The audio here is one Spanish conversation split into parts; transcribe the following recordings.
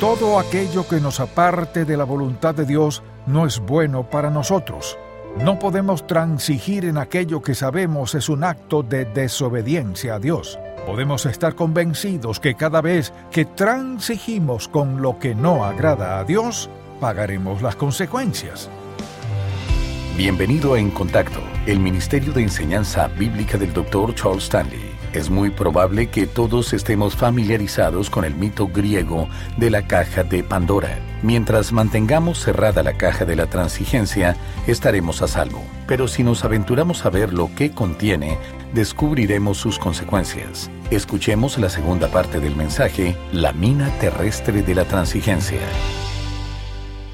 todo aquello que nos aparte de la voluntad de Dios no es bueno para nosotros. No podemos transigir en aquello que sabemos es un acto de desobediencia a Dios. Podemos estar convencidos que cada vez que transigimos con lo que no agrada a Dios, pagaremos las consecuencias. Bienvenido a En Contacto, el Ministerio de Enseñanza Bíblica del Dr. Charles Stanley. Es muy probable que todos estemos familiarizados con el mito griego de la caja de Pandora. Mientras mantengamos cerrada la caja de la transigencia, estaremos a salvo. Pero si nos aventuramos a ver lo que contiene, descubriremos sus consecuencias. Escuchemos la segunda parte del mensaje, la mina terrestre de la transigencia.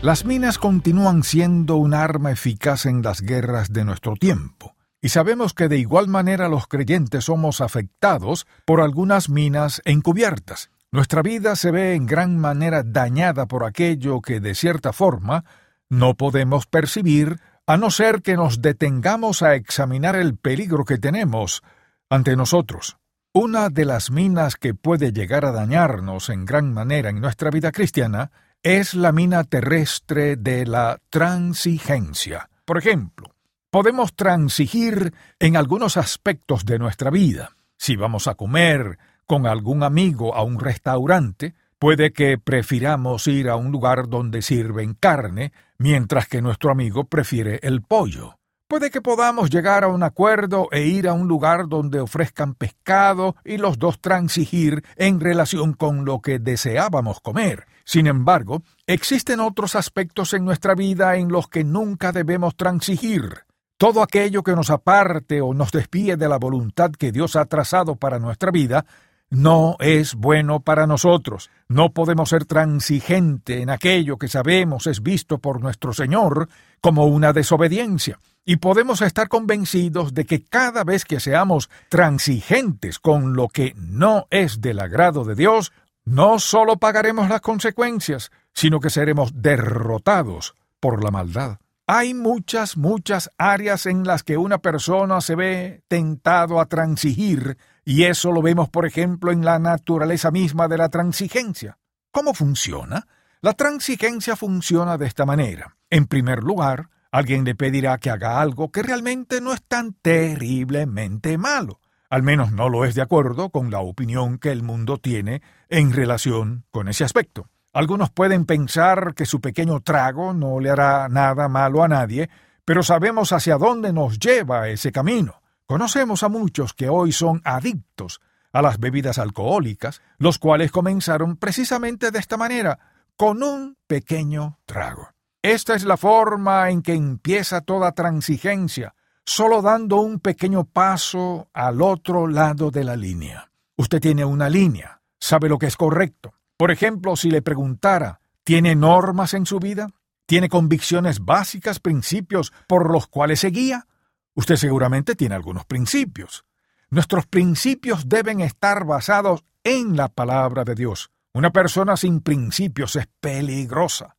Las minas continúan siendo un arma eficaz en las guerras de nuestro tiempo. Y sabemos que de igual manera los creyentes somos afectados por algunas minas encubiertas. Nuestra vida se ve en gran manera dañada por aquello que, de cierta forma, no podemos percibir a no ser que nos detengamos a examinar el peligro que tenemos ante nosotros. Una de las minas que puede llegar a dañarnos en gran manera en nuestra vida cristiana es la mina terrestre de la transigencia. Por ejemplo, podemos transigir en algunos aspectos de nuestra vida. Si vamos a comer con algún amigo a un restaurante, puede que prefiramos ir a un lugar donde sirven carne, mientras que nuestro amigo prefiere el pollo. Puede que podamos llegar a un acuerdo e ir a un lugar donde ofrezcan pescado y los dos transigir en relación con lo que deseábamos comer. Sin embargo, existen otros aspectos en nuestra vida en los que nunca debemos transigir. Todo aquello que nos aparte o nos despide de la voluntad que Dios ha trazado para nuestra vida no es bueno para nosotros. No podemos ser transigente en aquello que sabemos es visto por nuestro Señor como una desobediencia. Y podemos estar convencidos de que cada vez que seamos transigentes con lo que no es del agrado de Dios, no solo pagaremos las consecuencias, sino que seremos derrotados por la maldad. Hay muchas, muchas áreas en las que una persona se ve tentado a transigir, y eso lo vemos, por ejemplo, en la naturaleza misma de la transigencia. ¿Cómo funciona? La transigencia funciona de esta manera. En primer lugar, alguien le pedirá que haga algo que realmente no es tan terriblemente malo. Al menos no lo es de acuerdo con la opinión que el mundo tiene en relación con ese aspecto. Algunos pueden pensar que su pequeño trago no le hará nada malo a nadie, pero sabemos hacia dónde nos lleva ese camino. Conocemos a muchos que hoy son adictos a las bebidas alcohólicas, los cuales comenzaron precisamente de esta manera, con un pequeño trago. Esta es la forma en que empieza toda transigencia, solo dando un pequeño paso al otro lado de la línea. Usted tiene una línea, sabe lo que es correcto, por ejemplo, si le preguntara, ¿tiene normas en su vida? ¿Tiene convicciones básicas, principios por los cuales se guía? Usted seguramente tiene algunos principios. Nuestros principios deben estar basados en la palabra de Dios. Una persona sin principios es peligrosa.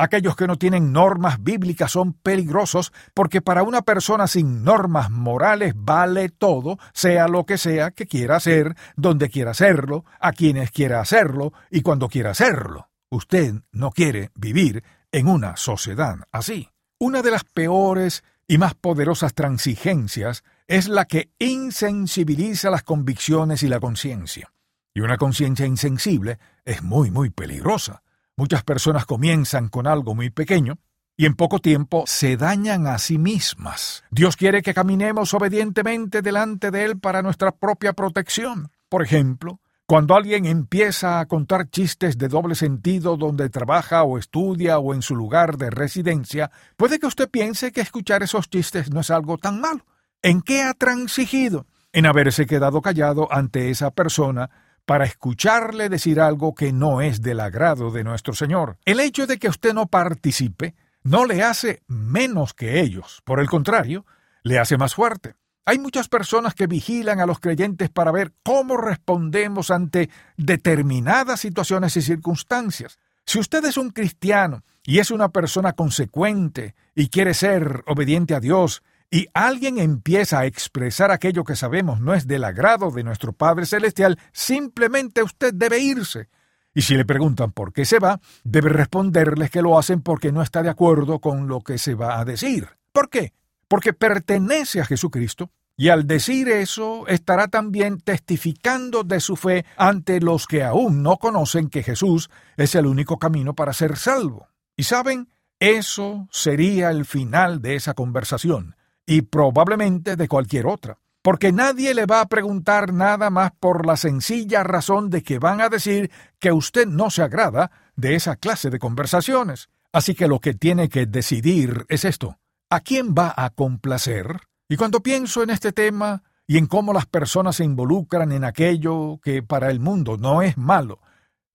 Aquellos que no tienen normas bíblicas son peligrosos porque para una persona sin normas morales vale todo, sea lo que sea que quiera hacer, donde quiera hacerlo, a quienes quiera hacerlo y cuando quiera hacerlo. Usted no quiere vivir en una sociedad así. Una de las peores y más poderosas transigencias es la que insensibiliza las convicciones y la conciencia. Y una conciencia insensible es muy, muy peligrosa. Muchas personas comienzan con algo muy pequeño y en poco tiempo se dañan a sí mismas. Dios quiere que caminemos obedientemente delante de Él para nuestra propia protección. Por ejemplo, cuando alguien empieza a contar chistes de doble sentido donde trabaja o estudia o en su lugar de residencia, puede que usted piense que escuchar esos chistes no es algo tan malo. ¿En qué ha transigido? En haberse quedado callado ante esa persona para escucharle decir algo que no es del agrado de nuestro Señor. El hecho de que usted no participe no le hace menos que ellos, por el contrario, le hace más fuerte. Hay muchas personas que vigilan a los creyentes para ver cómo respondemos ante determinadas situaciones y circunstancias. Si usted es un cristiano y es una persona consecuente y quiere ser obediente a Dios y alguien empieza a expresar aquello que sabemos no es del agrado de nuestro Padre Celestial, simplemente usted debe irse Y si le preguntan por qué se va, debe responderles que lo hacen porque no está de acuerdo con lo que se va a decir. ¿Por qué? Porque pertenece a Jesucristo y al decir eso estará también testificando de su fe ante los que aún no conocen que Jesús es el único camino para ser salvo. Y saben, eso sería el final de esa conversación, y probablemente de cualquier otra porque nadie le va a preguntar nada más por la sencilla razón de que van a decir que usted no se agrada de esa clase de conversaciones. Así que lo que tiene que decidir es esto. ¿A quién va a complacer? Y cuando pienso en este tema y en cómo las personas se involucran en aquello que para el mundo no es malo,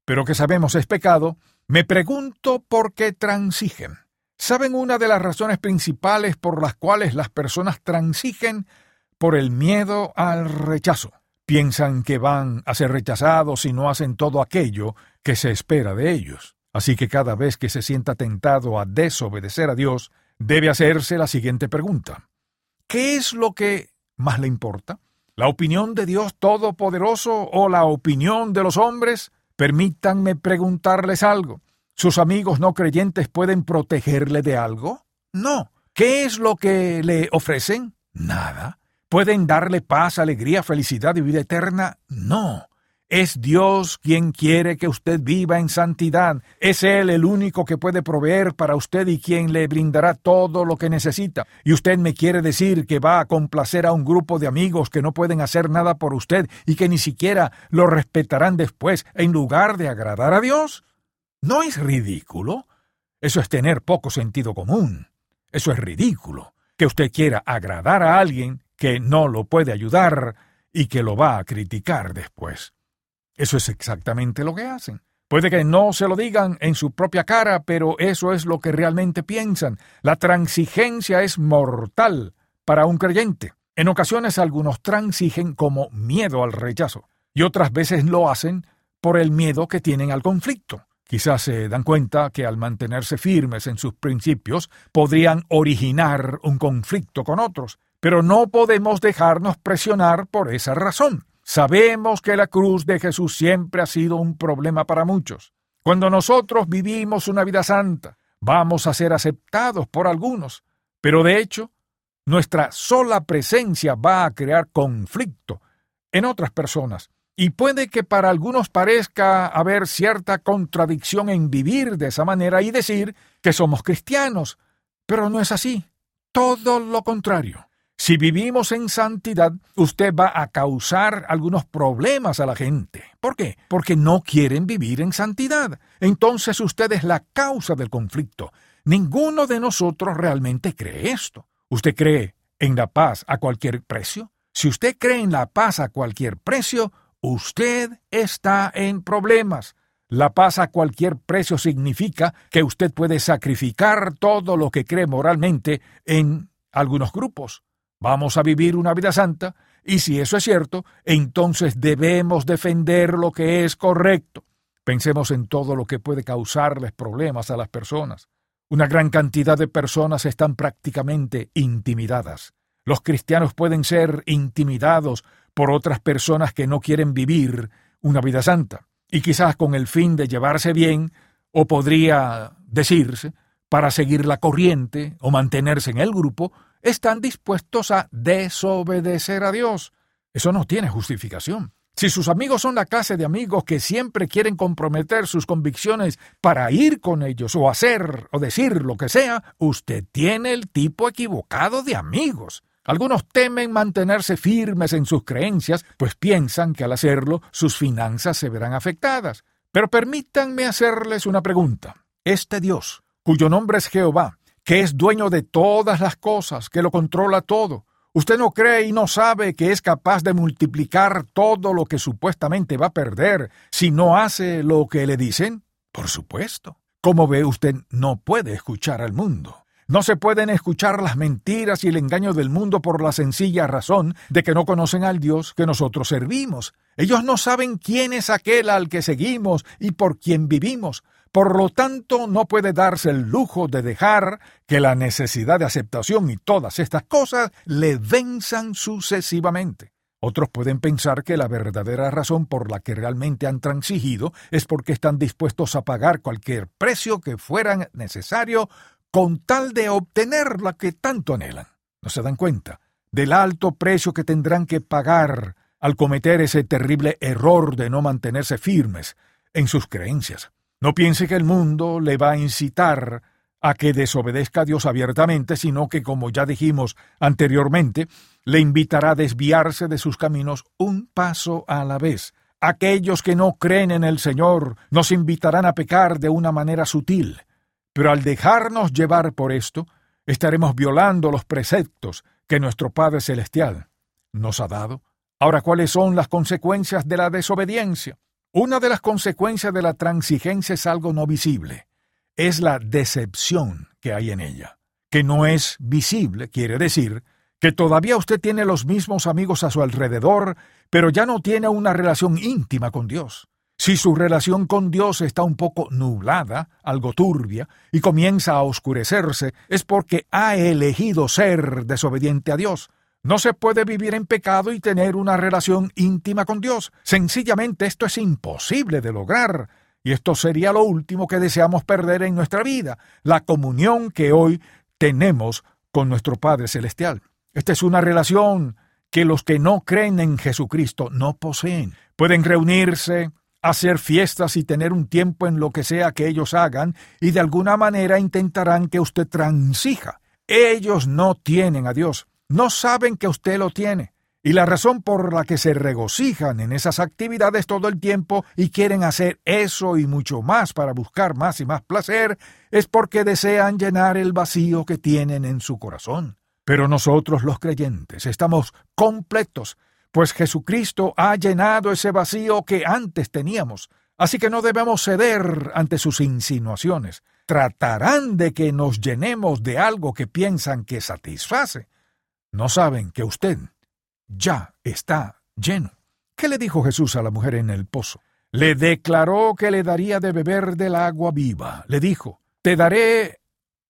pero que sabemos es pecado, me pregunto por qué transigen. ¿Saben una de las razones principales por las cuales las personas transigen? por el miedo al rechazo. Piensan que van a ser rechazados si no hacen todo aquello que se espera de ellos. Así que cada vez que se sienta tentado a desobedecer a Dios, debe hacerse la siguiente pregunta. ¿Qué es lo que más le importa? ¿La opinión de Dios Todopoderoso o la opinión de los hombres? Permítanme preguntarles algo. ¿Sus amigos no creyentes pueden protegerle de algo? No. ¿Qué es lo que le ofrecen? Nada. ¿Pueden darle paz, alegría, felicidad y vida eterna? No. Es Dios quien quiere que usted viva en santidad. Es Él el único que puede proveer para usted y quien le brindará todo lo que necesita. Y usted me quiere decir que va a complacer a un grupo de amigos que no pueden hacer nada por usted y que ni siquiera lo respetarán después en lugar de agradar a Dios. ¿No es ridículo? Eso es tener poco sentido común. Eso es ridículo. Que usted quiera agradar a alguien que no lo puede ayudar y que lo va a criticar después. Eso es exactamente lo que hacen. Puede que no se lo digan en su propia cara, pero eso es lo que realmente piensan. La transigencia es mortal para un creyente. En ocasiones algunos transigen como miedo al rechazo, y otras veces lo hacen por el miedo que tienen al conflicto. Quizás se dan cuenta que al mantenerse firmes en sus principios podrían originar un conflicto con otros, pero no podemos dejarnos presionar por esa razón. Sabemos que la cruz de Jesús siempre ha sido un problema para muchos. Cuando nosotros vivimos una vida santa, vamos a ser aceptados por algunos, pero de hecho, nuestra sola presencia va a crear conflicto en otras personas. Y puede que para algunos parezca haber cierta contradicción en vivir de esa manera y decir que somos cristianos, pero no es así. Todo lo contrario. Si vivimos en santidad, usted va a causar algunos problemas a la gente. ¿Por qué? Porque no quieren vivir en santidad. Entonces usted es la causa del conflicto. Ninguno de nosotros realmente cree esto. ¿Usted cree en la paz a cualquier precio? Si usted cree en la paz a cualquier precio, usted está en problemas. La paz a cualquier precio significa que usted puede sacrificar todo lo que cree moralmente en algunos grupos. Vamos a vivir una vida santa, y si eso es cierto, entonces debemos defender lo que es correcto. Pensemos en todo lo que puede causarles problemas a las personas. Una gran cantidad de personas están prácticamente intimidadas. Los cristianos pueden ser intimidados por otras personas que no quieren vivir una vida santa, y quizás con el fin de llevarse bien, o podría decirse, para seguir la corriente o mantenerse en el grupo, están dispuestos a desobedecer a Dios. Eso no tiene justificación. Si sus amigos son la clase de amigos que siempre quieren comprometer sus convicciones para ir con ellos o hacer o decir lo que sea, usted tiene el tipo equivocado de amigos. Algunos temen mantenerse firmes en sus creencias, pues piensan que al hacerlo sus finanzas se verán afectadas. Pero permítanme hacerles una pregunta. Este Dios, cuyo nombre es Jehová, que es dueño de todas las cosas, que lo controla todo. ¿Usted no cree y no sabe que es capaz de multiplicar todo lo que supuestamente va a perder si no hace lo que le dicen? Por supuesto. Como ve, usted no puede escuchar al mundo. No se pueden escuchar las mentiras y el engaño del mundo por la sencilla razón de que no conocen al Dios que nosotros servimos. Ellos no saben quién es aquel al que seguimos y por quien vivimos. Por lo tanto, no puede darse el lujo de dejar que la necesidad de aceptación y todas estas cosas le venzan sucesivamente. Otros pueden pensar que la verdadera razón por la que realmente han transigido es porque están dispuestos a pagar cualquier precio que fuera necesario con tal de obtener la que tanto anhelan. No se dan cuenta del alto precio que tendrán que pagar al cometer ese terrible error de no mantenerse firmes en sus creencias. No piense que el mundo le va a incitar a que desobedezca a Dios abiertamente, sino que, como ya dijimos anteriormente, le invitará a desviarse de sus caminos un paso a la vez. Aquellos que no creen en el Señor nos invitarán a pecar de una manera sutil, pero al dejarnos llevar por esto, estaremos violando los preceptos que nuestro Padre Celestial nos ha dado. Ahora, ¿cuáles son las consecuencias de la desobediencia? Una de las consecuencias de la transigencia es algo no visible es la decepción que hay en ella, que no es visible, quiere decir que todavía usted tiene los mismos amigos a su alrededor, pero ya no tiene una relación íntima con Dios. Si su relación con Dios está un poco nublada, algo turbia, y comienza a oscurecerse, es porque ha elegido ser desobediente a Dios. No se puede vivir en pecado y tener una relación íntima con Dios. Sencillamente esto es imposible de lograr. Y esto sería lo último que deseamos perder en nuestra vida, la comunión que hoy tenemos con nuestro Padre Celestial. Esta es una relación que los que no creen en Jesucristo no poseen. Pueden reunirse, hacer fiestas y tener un tiempo en lo que sea que ellos hagan, y de alguna manera intentarán que usted transija. Ellos no tienen a Dios, no saben que usted lo tiene. Y la razón por la que se regocijan en esas actividades todo el tiempo y quieren hacer eso y mucho más para buscar más y más placer es porque desean llenar el vacío que tienen en su corazón. Pero nosotros los creyentes estamos completos, pues Jesucristo ha llenado ese vacío que antes teníamos, así que no debemos ceder ante sus insinuaciones. Tratarán de que nos llenemos de algo que piensan que satisface. No saben que usted ya está lleno. ¿Qué le dijo Jesús a la mujer en el pozo? Le declaró que le daría de beber del agua viva. Le dijo, te daré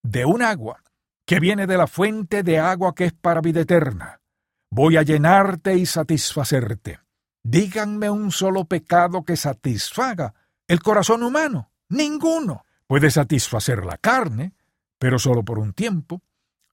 de un agua que viene de la fuente de agua que es para vida eterna. Voy a llenarte y satisfacerte. Díganme un solo pecado que satisfaga el corazón humano. Ninguno. Puede satisfacer la carne, pero solo por un tiempo.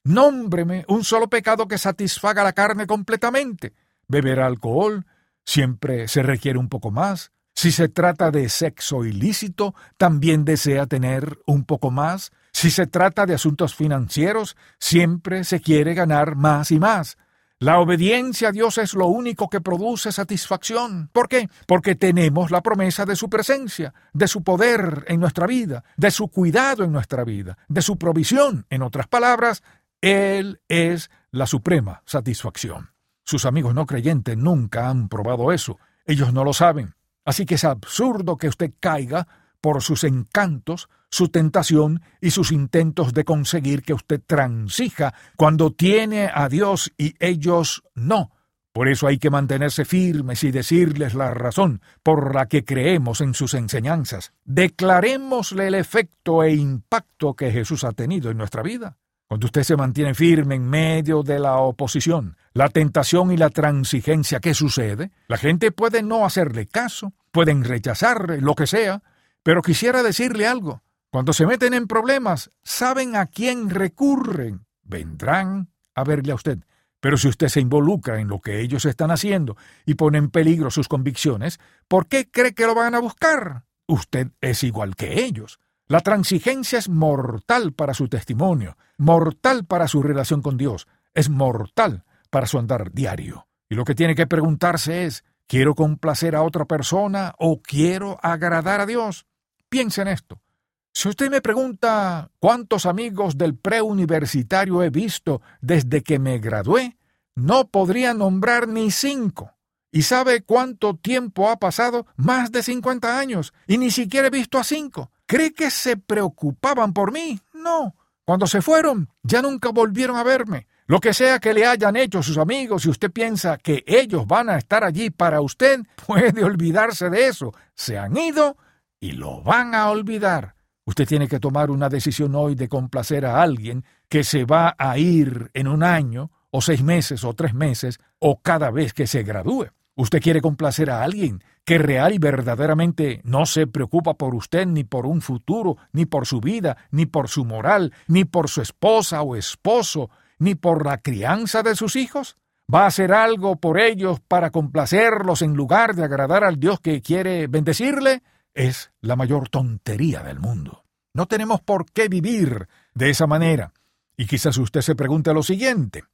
Nómbreme un solo pecado que satisfaga la carne completamente. Beber alcohol siempre se requiere un poco más. Si se trata de sexo ilícito, también desea tener un poco más. Si se trata de asuntos financieros, siempre se quiere ganar más y más. La obediencia a Dios es lo único que produce satisfacción. ¿Por qué? Porque tenemos la promesa de su presencia, de su poder en nuestra vida, de su cuidado en nuestra vida, de su provisión. En otras palabras, él es la suprema satisfacción. Sus amigos no creyentes nunca han probado eso. Ellos no lo saben. Así que es absurdo que usted caiga por sus encantos, su tentación y sus intentos de conseguir que usted transija cuando tiene a Dios y ellos no. Por eso hay que mantenerse firmes y decirles la razón por la que creemos en sus enseñanzas. Declarémosle el efecto e impacto que Jesús ha tenido en nuestra vida. Cuando usted se mantiene firme en medio de la oposición, la tentación y la transigencia, ¿qué sucede? La gente puede no hacerle caso, pueden rechazarle, lo que sea, pero quisiera decirle algo. Cuando se meten en problemas, saben a quién recurren. Vendrán a verle a usted. Pero si usted se involucra en lo que ellos están haciendo y pone en peligro sus convicciones, ¿por qué cree que lo van a buscar? Usted es igual que ellos. La transigencia es mortal para su testimonio, mortal para su relación con Dios, es mortal para su andar diario. Y lo que tiene que preguntarse es, ¿quiero complacer a otra persona o quiero agradar a Dios? Piense en esto. Si usted me pregunta cuántos amigos del preuniversitario he visto desde que me gradué, no podría nombrar ni cinco. ¿Y sabe cuánto tiempo ha pasado? Más de cincuenta años. Y ni siquiera he visto a cinco. ¿Cree que se preocupaban por mí? No. Cuando se fueron, ya nunca volvieron a verme. Lo que sea que le hayan hecho sus amigos, si usted piensa que ellos van a estar allí para usted, puede olvidarse de eso. Se han ido y lo van a olvidar. Usted tiene que tomar una decisión hoy de complacer a alguien que se va a ir en un año o seis meses, o tres meses, o cada vez que se gradúe. Usted quiere complacer a alguien que real y verdaderamente no se preocupa por usted, ni por un futuro, ni por su vida, ni por su moral, ni por su esposa o esposo, ni por la crianza de sus hijos. ¿Va a hacer algo por ellos para complacerlos en lugar de agradar al Dios que quiere bendecirle? Es la mayor tontería del mundo. No tenemos por qué vivir de esa manera. Y quizás usted se pregunte lo siguiente.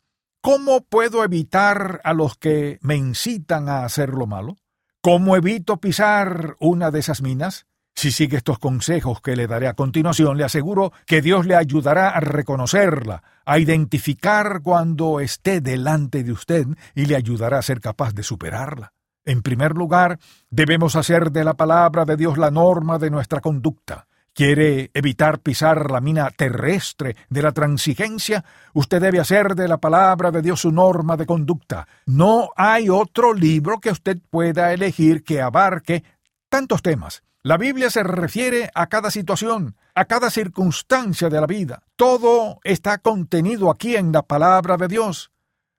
¿Cómo puedo evitar a los que me incitan a hacer lo malo? ¿Cómo evito pisar una de esas minas? Si sigue estos consejos que le daré a continuación, le aseguro que Dios le ayudará a reconocerla, a identificar cuando esté delante de usted y le ayudará a ser capaz de superarla. En primer lugar, debemos hacer de la palabra de Dios la norma de nuestra conducta. ¿Quiere evitar pisar la mina terrestre de la transigencia? Usted debe hacer de la palabra de Dios su norma de conducta. No hay otro libro que usted pueda elegir que abarque tantos temas. La Biblia se refiere a cada situación, a cada circunstancia de la vida. Todo está contenido aquí en la palabra de Dios.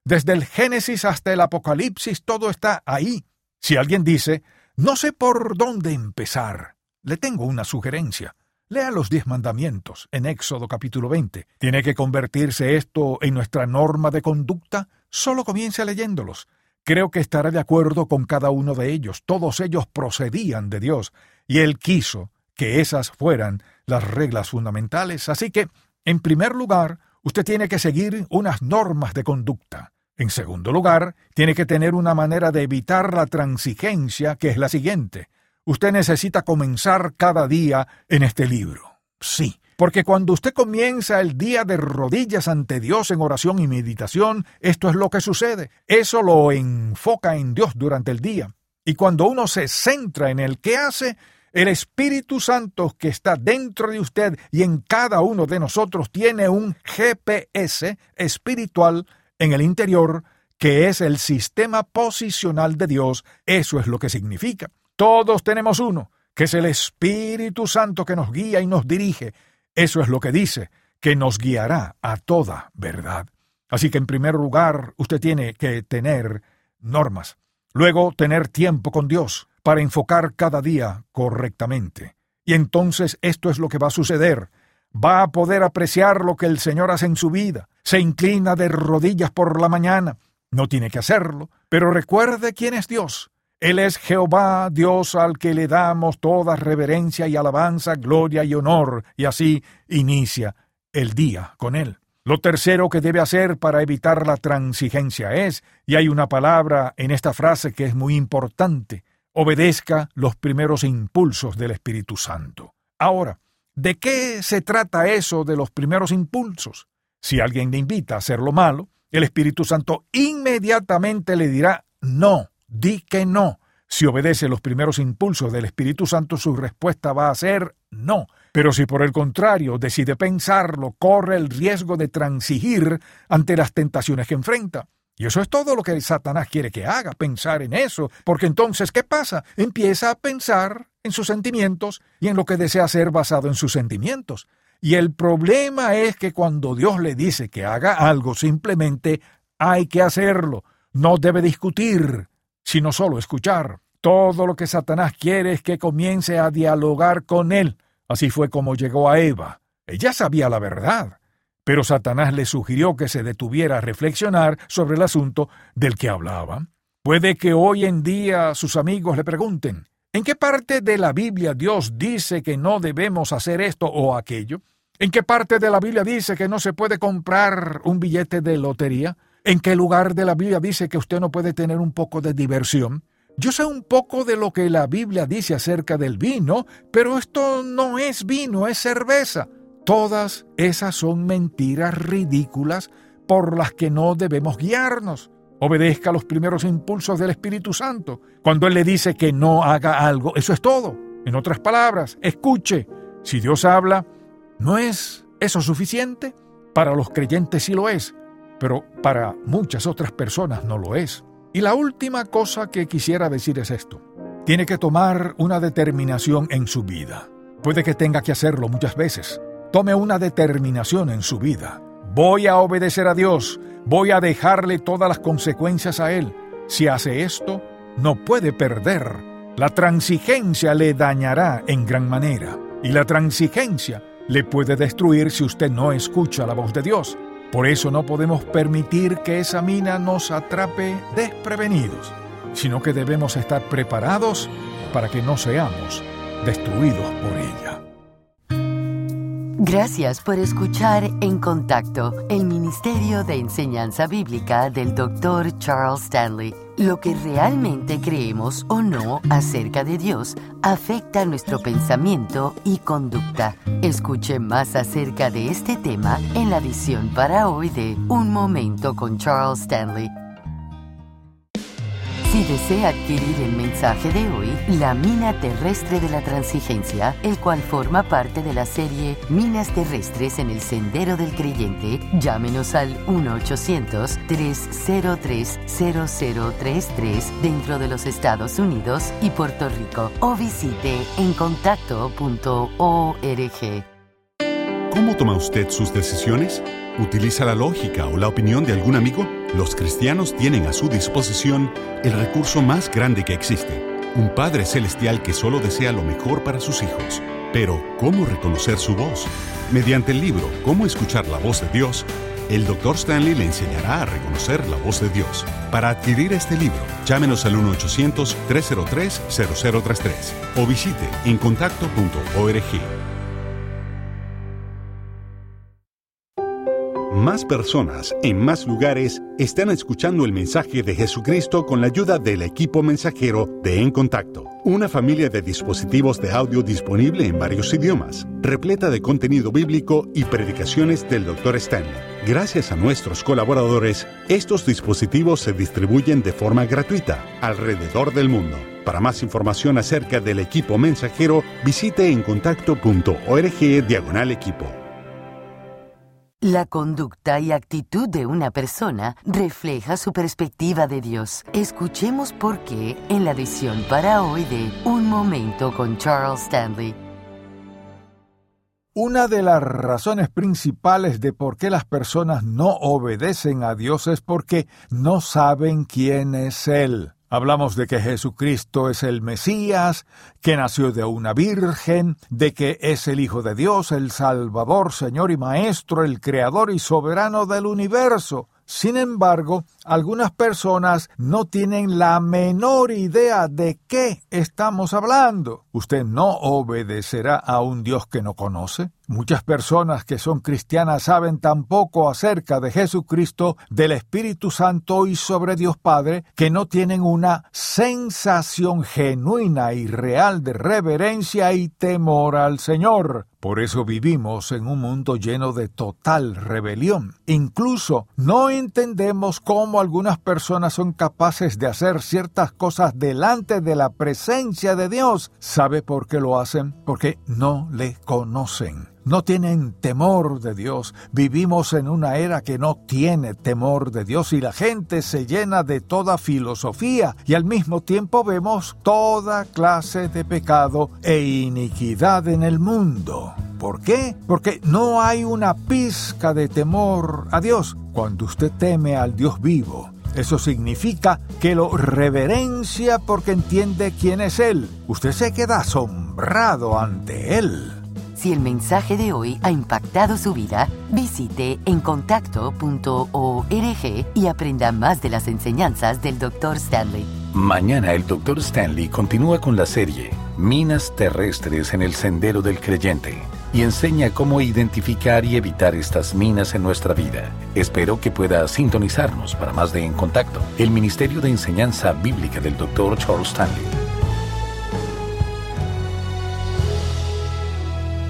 Desde el Génesis hasta el Apocalipsis, todo está ahí. Si alguien dice, no sé por dónde empezar, le tengo una sugerencia. Lea los diez mandamientos en Éxodo capítulo 20. ¿Tiene que convertirse esto en nuestra norma de conducta? Solo comience leyéndolos. Creo que estará de acuerdo con cada uno de ellos. Todos ellos procedían de Dios, y Él quiso que esas fueran las reglas fundamentales. Así que, en primer lugar, usted tiene que seguir unas normas de conducta. En segundo lugar, tiene que tener una manera de evitar la transigencia, que es la siguiente. Usted necesita comenzar cada día en este libro. Sí, porque cuando usted comienza el día de rodillas ante Dios en oración y meditación, esto es lo que sucede. Eso lo enfoca en Dios durante el día. Y cuando uno se centra en el que hace, el Espíritu Santo que está dentro de usted y en cada uno de nosotros tiene un GPS espiritual en el interior, que es el sistema posicional de Dios. Eso es lo que significa. Todos tenemos uno, que es el Espíritu Santo que nos guía y nos dirige. Eso es lo que dice, que nos guiará a toda verdad. Así que en primer lugar, usted tiene que tener normas. Luego, tener tiempo con Dios para enfocar cada día correctamente. Y entonces esto es lo que va a suceder. Va a poder apreciar lo que el Señor hace en su vida. Se inclina de rodillas por la mañana. No tiene que hacerlo, pero recuerde quién es Dios. Él es Jehová, Dios al que le damos toda reverencia y alabanza, gloria y honor, y así inicia el día con Él. Lo tercero que debe hacer para evitar la transigencia es, y hay una palabra en esta frase que es muy importante, obedezca los primeros impulsos del Espíritu Santo. Ahora, ¿de qué se trata eso de los primeros impulsos? Si alguien le invita a hacer lo malo, el Espíritu Santo inmediatamente le dirá no Di que no. Si obedece los primeros impulsos del Espíritu Santo, su respuesta va a ser no. Pero si por el contrario decide pensarlo, corre el riesgo de transigir ante las tentaciones que enfrenta. Y eso es todo lo que Satanás quiere que haga, pensar en eso, porque entonces, ¿qué pasa? Empieza a pensar en sus sentimientos y en lo que desea hacer basado en sus sentimientos. Y el problema es que cuando Dios le dice que haga algo, simplemente hay que hacerlo. No debe discutir, sino solo escuchar. Todo lo que Satanás quiere es que comience a dialogar con él. Así fue como llegó a Eva. Ella sabía la verdad, pero Satanás le sugirió que se detuviera a reflexionar sobre el asunto del que hablaba. Puede que hoy en día sus amigos le pregunten, ¿en qué parte de la Biblia Dios dice que no debemos hacer esto o aquello? ¿En qué parte de la Biblia dice que no se puede comprar un billete de lotería? ¿En qué lugar de la Biblia dice que usted no puede tener un poco de diversión? Yo sé un poco de lo que la Biblia dice acerca del vino, pero esto no es vino, es cerveza. Todas esas son mentiras ridículas por las que no debemos guiarnos. Obedezca los primeros impulsos del Espíritu Santo. Cuando Él le dice que no haga algo, eso es todo. En otras palabras, escuche. Si Dios habla, ¿no es eso suficiente? Para los creyentes sí lo es pero para muchas otras personas no lo es. Y la última cosa que quisiera decir es esto. Tiene que tomar una determinación en su vida. Puede que tenga que hacerlo muchas veces. Tome una determinación en su vida. Voy a obedecer a Dios. Voy a dejarle todas las consecuencias a él. Si hace esto, no puede perder. La transigencia le dañará en gran manera. Y la transigencia le puede destruir si usted no escucha la voz de Dios. Por eso no podemos permitir que esa mina nos atrape desprevenidos, sino que debemos estar preparados para que no seamos destruidos por ella. Gracias por escuchar En Contacto, el Ministerio de Enseñanza Bíblica del Dr. Charles Stanley. Lo que realmente creemos o no acerca de Dios afecta nuestro pensamiento y conducta. Escuche más acerca de este tema en la edición para hoy de Un Momento con Charles Stanley si desea adquirir el mensaje de hoy, La mina terrestre de la transigencia, el cual forma parte de la serie Minas terrestres en el sendero del creyente, llámenos al 1-800-303-0033 dentro de los Estados Unidos y Puerto Rico o visite encontacto.org. ¿Cómo toma usted sus decisiones? ¿Utiliza la lógica o la opinión de algún amigo? Los cristianos tienen a su disposición el recurso más grande que existe, un Padre Celestial que solo desea lo mejor para sus hijos. Pero, ¿cómo reconocer su voz? Mediante el libro Cómo escuchar la voz de Dios, el Dr. Stanley le enseñará a reconocer la voz de Dios. Para adquirir este libro, llámenos al 1-800-303-0033 o visite encontacto.org. Más personas en más lugares están escuchando el mensaje de Jesucristo con la ayuda del equipo mensajero de En Contacto, una familia de dispositivos de audio disponible en varios idiomas, repleta de contenido bíblico y predicaciones del Dr. Stanley. Gracias a nuestros colaboradores, estos dispositivos se distribuyen de forma gratuita alrededor del mundo. Para más información acerca del equipo mensajero, visite encontacto.org diagonal equipo. La conducta y actitud de una persona refleja su perspectiva de Dios. Escuchemos por qué en la edición para hoy de Un Momento con Charles Stanley. Una de las razones principales de por qué las personas no obedecen a Dios es porque no saben quién es Él. Hablamos de que Jesucristo es el Mesías, que nació de una virgen, de que es el Hijo de Dios, el Salvador, Señor y Maestro, el Creador y Soberano del universo. Sin embargo, algunas personas no tienen la menor idea de qué estamos hablando. ¿Usted no obedecerá a un Dios que no conoce? Muchas personas que son cristianas saben tan poco acerca de Jesucristo, del Espíritu Santo y sobre Dios Padre, que no tienen una sensación genuina y real de reverencia y temor al Señor. Por eso vivimos en un mundo lleno de total rebelión. Incluso no entendemos algunas personas son capaces de hacer ciertas cosas delante de la presencia de Dios. ¿Sabe por qué lo hacen? Porque no le conocen no tienen temor de Dios. Vivimos en una era que no tiene temor de Dios y la gente se llena de toda filosofía y al mismo tiempo vemos toda clase de pecado e iniquidad en el mundo. ¿Por qué? Porque no hay una pizca de temor a Dios. Cuando usted teme al Dios vivo, eso significa que lo reverencia porque entiende quién es Él. Usted se queda asombrado ante Él. Si el mensaje de hoy ha impactado su vida, visite encontacto.org y aprenda más de las enseñanzas del Dr. Stanley. Mañana el Dr. Stanley continúa con la serie Minas terrestres en el sendero del creyente y enseña cómo identificar y evitar estas minas en nuestra vida. Espero que pueda sintonizarnos para más de En Contacto, el Ministerio de Enseñanza Bíblica del Dr. Charles Stanley.